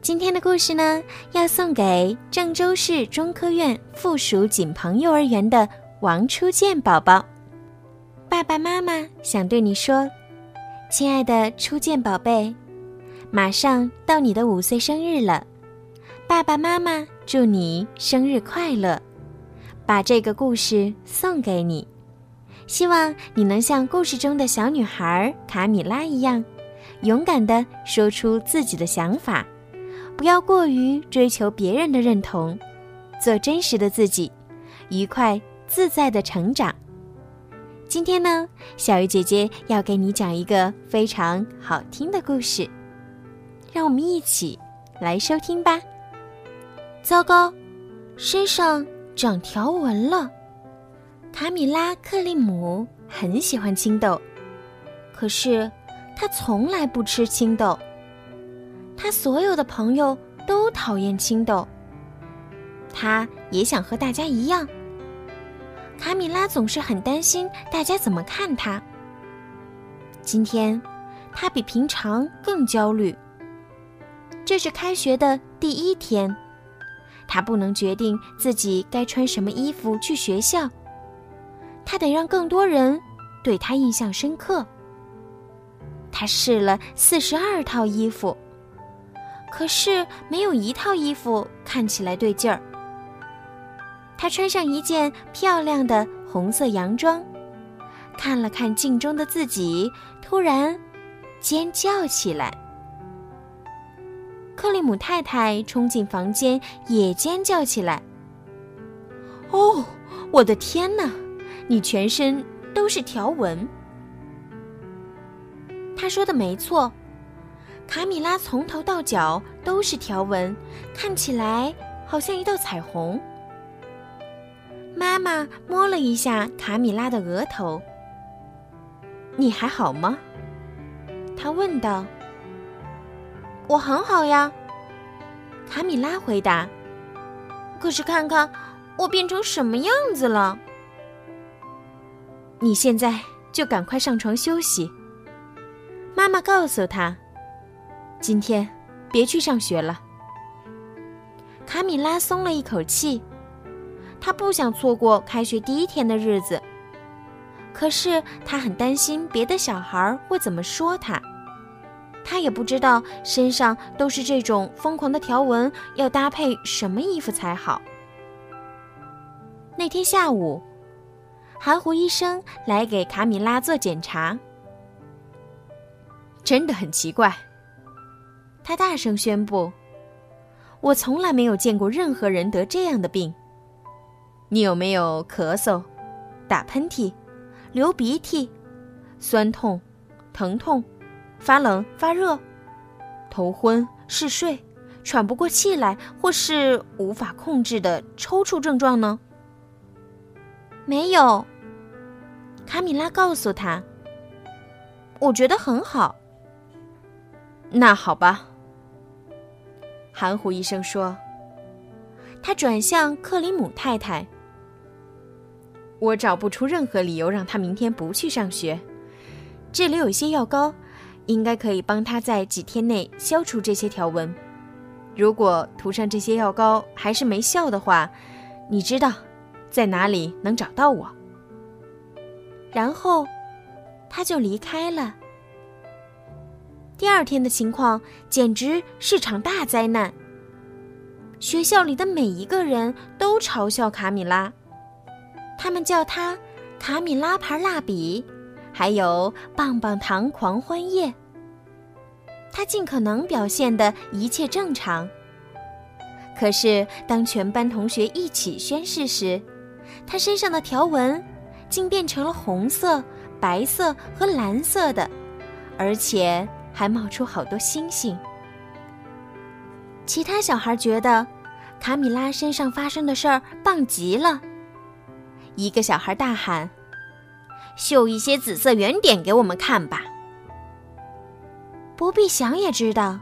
今天的故事呢，要送给郑州市中科院附属锦鹏幼儿园的王初见宝宝。爸爸妈妈想对你说，亲爱的初见宝贝，马上到你的五岁生日了，爸爸妈妈祝你生日快乐，把这个故事送给你，希望你能像故事中的小女孩卡米拉一样，勇敢地说出自己的想法。不要过于追求别人的认同，做真实的自己，愉快自在的成长。今天呢，小鱼姐姐要给你讲一个非常好听的故事，让我们一起来收听吧。糟糕，身上长条纹了。卡米拉·克利姆很喜欢青豆，可是他从来不吃青豆。他所有的朋友都讨厌青豆。他也想和大家一样。卡米拉总是很担心大家怎么看他。今天，他比平常更焦虑。这是开学的第一天，他不能决定自己该穿什么衣服去学校。他得让更多人对他印象深刻。他试了四十二套衣服。可是没有一套衣服看起来对劲儿。他穿上一件漂亮的红色洋装，看了看镜中的自己，突然尖叫起来。克里姆太太冲进房间，也尖叫起来。“哦，我的天哪！你全身都是条纹。”他说的没错。卡米拉从头到脚都是条纹，看起来好像一道彩虹。妈妈摸了一下卡米拉的额头。“你还好吗？”她问道。“我很好呀。”卡米拉回答。“可是看看我变成什么样子了。”“你现在就赶快上床休息。”妈妈告诉他。今天，别去上学了。卡米拉松了一口气，她不想错过开学第一天的日子。可是她很担心别的小孩会怎么说她。她也不知道身上都是这种疯狂的条纹，要搭配什么衣服才好。那天下午，含糊医生来给卡米拉做检查。真的很奇怪。他大声宣布：“我从来没有见过任何人得这样的病。你有没有咳嗽、打喷嚏、流鼻涕、酸痛、疼痛、发冷发热、头昏嗜睡、喘不过气来，或是无法控制的抽搐症状呢？”没有，卡米拉告诉他：“我觉得很好。”那好吧。含糊医生说：“他转向克里姆太太。我找不出任何理由让他明天不去上学。这里有些药膏，应该可以帮他在几天内消除这些条纹。如果涂上这些药膏还是没效的话，你知道在哪里能找到我。”然后，他就离开了。第二天的情况简直是场大灾难。学校里的每一个人都嘲笑卡米拉，他们叫她“卡米拉牌蜡笔”，还有“棒棒糖狂欢夜”。她尽可能表现的一切正常，可是当全班同学一起宣誓时，她身上的条纹竟变成了红色、白色和蓝色的，而且。还冒出好多星星。其他小孩觉得，卡米拉身上发生的事儿棒极了。一个小孩大喊：“绣一些紫色圆点给我们看吧！”不必想也知道，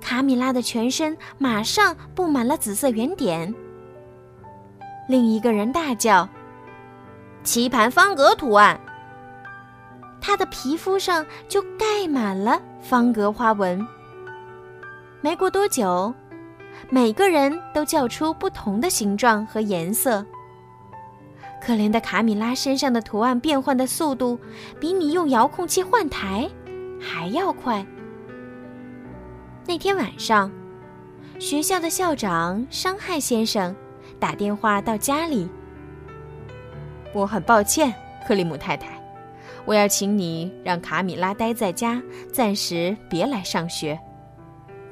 卡米拉的全身马上布满了紫色圆点。另一个人大叫：“棋盘方格图案！”他的皮肤上就盖满了方格花纹。没过多久，每个人都叫出不同的形状和颜色。可怜的卡米拉身上的图案变换的速度，比你用遥控器换台还要快。那天晚上，学校的校长伤害先生打电话到家里。我很抱歉，克里姆太太，我要请你让卡米拉待在家，暂时别来上学。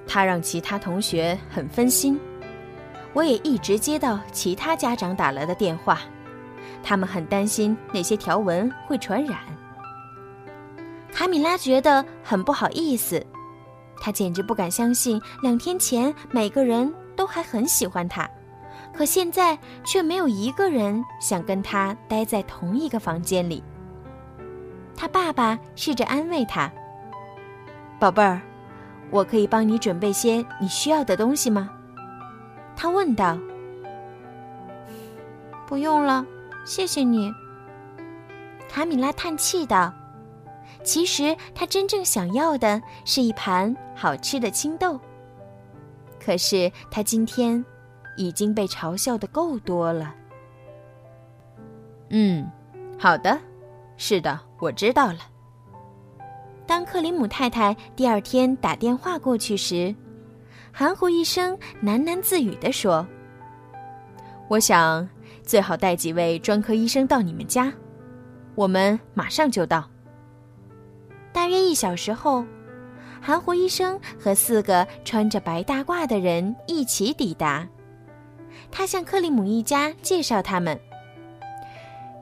他让其他同学很分心。我也一直接到其他家长打来的电话。他们很担心那些条纹会传染。卡米拉觉得很不好意思，她简直不敢相信，两天前每个人都还很喜欢她，可现在却没有一个人想跟她待在同一个房间里。她爸爸试着安慰他：“宝贝儿，我可以帮你准备些你需要的东西吗？”他问道。“不用了。”谢谢你，卡米拉叹气道：“其实他真正想要的是一盘好吃的青豆。可是他今天已经被嘲笑的够多了。”嗯，好的，是的，我知道了。当克里姆太太第二天打电话过去时，含糊一声喃喃自语地说：“我想。”最好带几位专科医生到你们家，我们马上就到。大约一小时后，含糊医生和四个穿着白大褂的人一起抵达。他向克里姆一家介绍他们。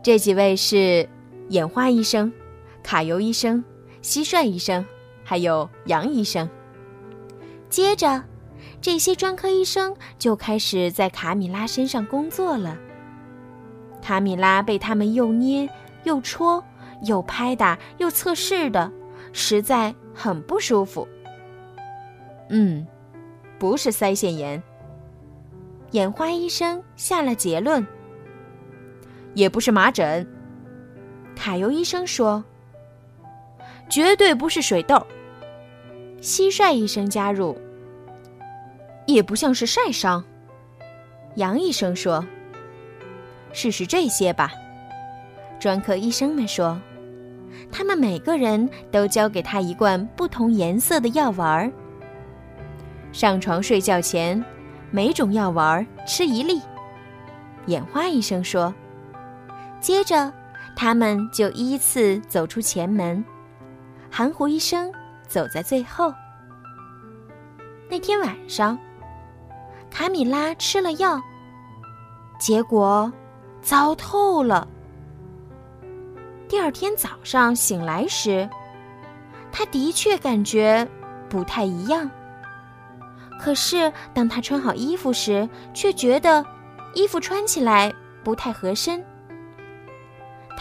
这几位是眼花医生、卡尤医生、蟋蟀医生，还有羊医生。接着，这些专科医生就开始在卡米拉身上工作了。卡米拉被他们又捏又戳又拍打又测试的，实在很不舒服。嗯，不是腮腺炎。眼花医生下了结论。也不是麻疹。卡尤医生说。绝对不是水痘。蟋蟀医生加入。也不像是晒伤。杨医生说。试试这些吧，专科医生们说。他们每个人都交给他一罐不同颜色的药丸儿。上床睡觉前，每种药丸吃一粒。眼花医生说。接着，他们就依次走出前门，含糊医生走在最后。那天晚上，卡米拉吃了药，结果。糟透了。第二天早上醒来时，他的确感觉不太一样。可是当他穿好衣服时，却觉得衣服穿起来不太合身。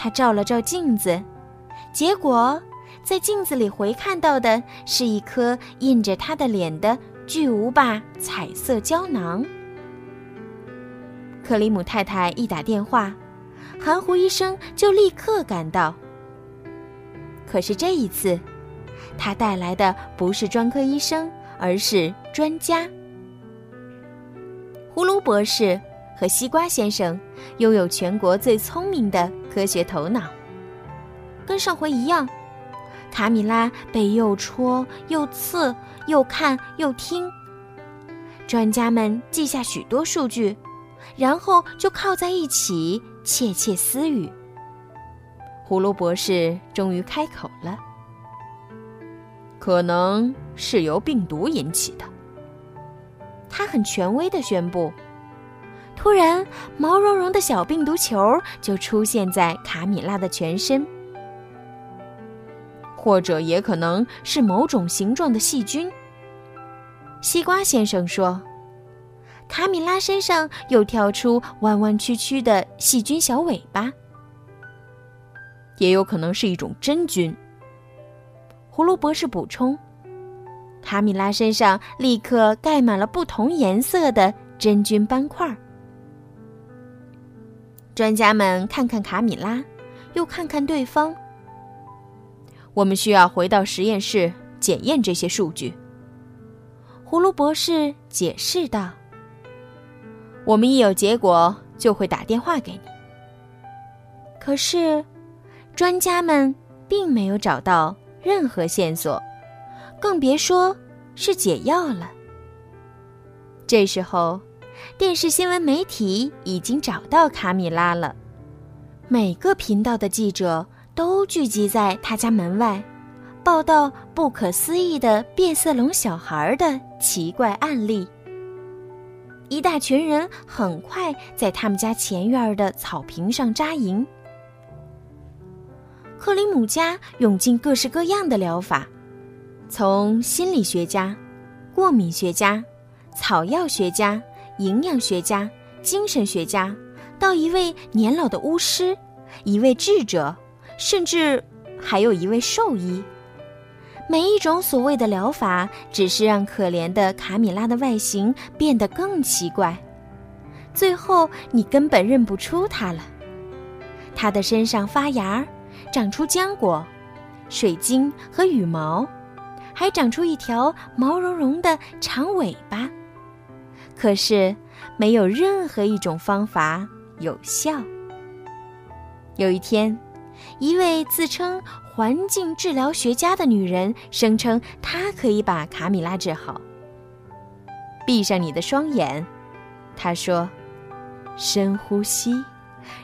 他照了照镜子，结果在镜子里回看到的是一颗印着他的脸的巨无霸彩色胶囊。克里姆太太一打电话，含糊医生就立刻赶到。可是这一次，他带来的不是专科医生，而是专家。葫芦博士和西瓜先生拥有全国最聪明的科学头脑。跟上回一样，卡米拉被又戳又刺，又看又听。专家们记下许多数据。然后就靠在一起窃窃私语。葫芦博士终于开口了：“可能是由病毒引起的。”他很权威的宣布。突然，毛茸茸的小病毒球就出现在卡米拉的全身，或者也可能是某种形状的细菌。西瓜先生说。卡米拉身上又跳出弯弯曲曲的细菌小尾巴，也有可能是一种真菌。葫芦博士补充：“卡米拉身上立刻盖满了不同颜色的真菌斑块。”专家们看看卡米拉，又看看对方。我们需要回到实验室检验这些数据。葫芦博士解释道：“我们一有结果就会打电话给你。”可是，专家们并没有找到任何线索，更别说是解药了。这时候。电视新闻媒体已经找到卡米拉了，每个频道的记者都聚集在他家门外，报道不可思议的变色龙小孩的奇怪案例。一大群人很快在他们家前院的草坪上扎营。克里姆家涌进各式各样的疗法，从心理学家、过敏学家、草药学家。营养学家、精神学家，到一位年老的巫师，一位智者，甚至还有一位兽医。每一种所谓的疗法，只是让可怜的卡米拉的外形变得更奇怪。最后，你根本认不出她了。她的身上发芽，长出浆果、水晶和羽毛，还长出一条毛茸茸的长尾巴。可是，没有任何一种方法有效。有一天，一位自称环境治疗学家的女人声称，她可以把卡米拉治好。闭上你的双眼，她说，深呼吸，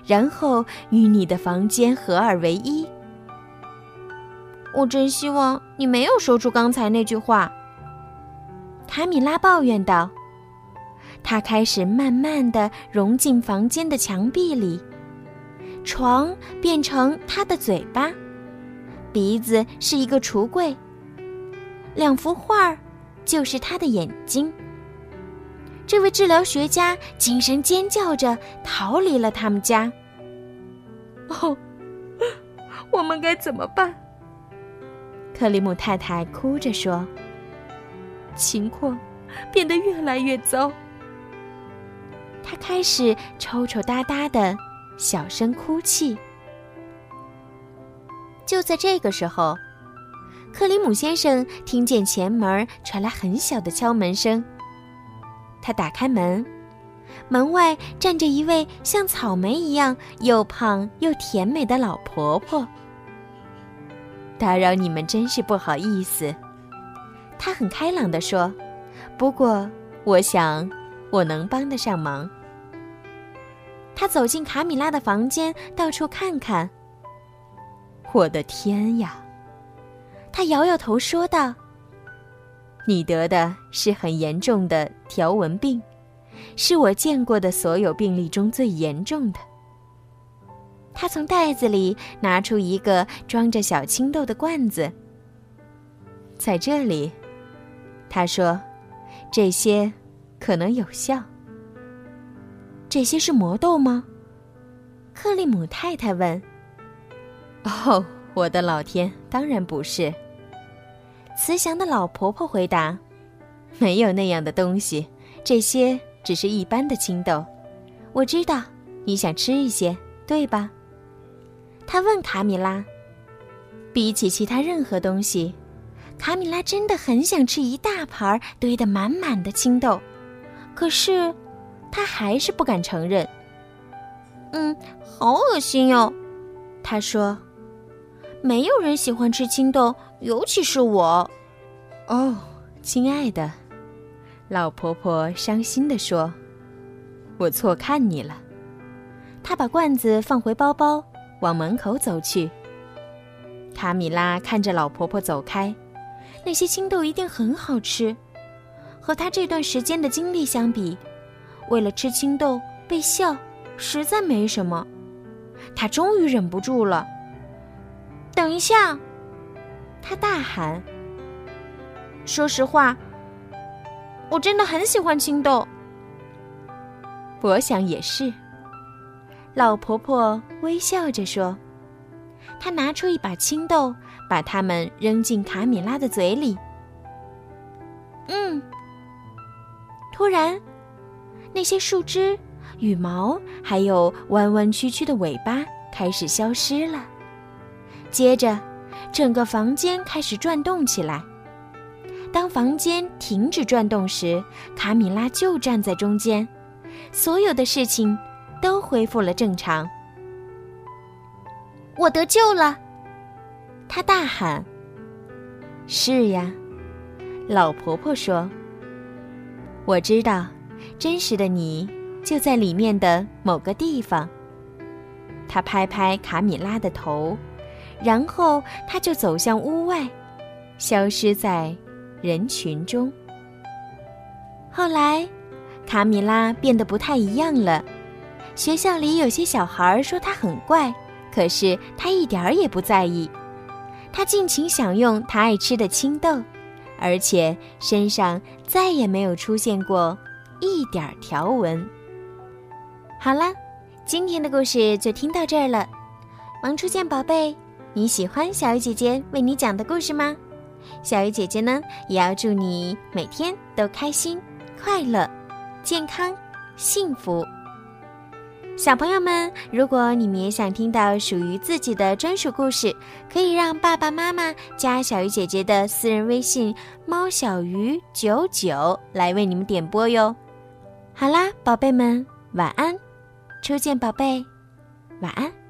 然后与你的房间合二为一。我真希望你没有说出刚才那句话。卡米拉抱怨道。他开始慢慢的融进房间的墙壁里，床变成他的嘴巴，鼻子是一个橱柜，两幅画儿就是他的眼睛。这位治疗学家惊声尖叫着逃离了他们家。哦，我们该怎么办？克里姆太太哭着说：“情况变得越来越糟。”开始抽抽搭搭的小声哭泣。就在这个时候，克里姆先生听见前门传来很小的敲门声。他打开门，门外站着一位像草莓一样又胖又甜美的老婆婆。打扰你们真是不好意思，他很开朗地说。不过，我想。我能帮得上忙。他走进卡米拉的房间，到处看看。我的天呀！他摇摇头说道：“你得的是很严重的条纹病，是我见过的所有病例中最严重的。”他从袋子里拿出一个装着小青豆的罐子，在这里，他说：“这些。”可能有效。这些是魔豆吗？克利姆太太问。哦，我的老天，当然不是。慈祥的老婆婆回答：“没有那样的东西，这些只是一般的青豆。我知道你想吃一些，对吧？”他问卡米拉。比起其他任何东西，卡米拉真的很想吃一大盘堆得满满的青豆。可是，他还是不敢承认。嗯，好恶心哟，他说：“没有人喜欢吃青豆，尤其是我。”哦，亲爱的，老婆婆伤心地说：“我错看你了。”她把罐子放回包包，往门口走去。卡米拉看着老婆婆走开，那些青豆一定很好吃。和他这段时间的经历相比，为了吃青豆被笑，实在没什么。他终于忍不住了。等一下，他大喊：“说实话，我真的很喜欢青豆。”我想也是。老婆婆微笑着说：“她拿出一把青豆，把它们扔进卡米拉的嘴里。嗯，突然，那些树枝、羽毛还有弯弯曲曲的尾巴开始消失了。接着，整个房间开始转动起来。当房间停止转动时，卡米拉就站在中间。所有的事情。”都恢复了正常。我得救了！他大喊。是呀，老婆婆说：“我知道，真实的你就在里面的某个地方。”他拍拍卡米拉的头，然后他就走向屋外，消失在人群中。后来，卡米拉变得不太一样了。学校里有些小孩说他很怪，可是他一点儿也不在意。他尽情享用他爱吃的青豆，而且身上再也没有出现过一点条纹。好了，今天的故事就听到这儿了。萌初见宝贝，你喜欢小鱼姐姐为你讲的故事吗？小鱼姐姐呢，也要祝你每天都开心、快乐、健康、幸福。小朋友们，如果你们也想听到属于自己的专属故事，可以让爸爸妈妈加小鱼姐姐的私人微信“猫小鱼九九”来为你们点播哟。好啦，宝贝们，晚安！初见宝贝，晚安。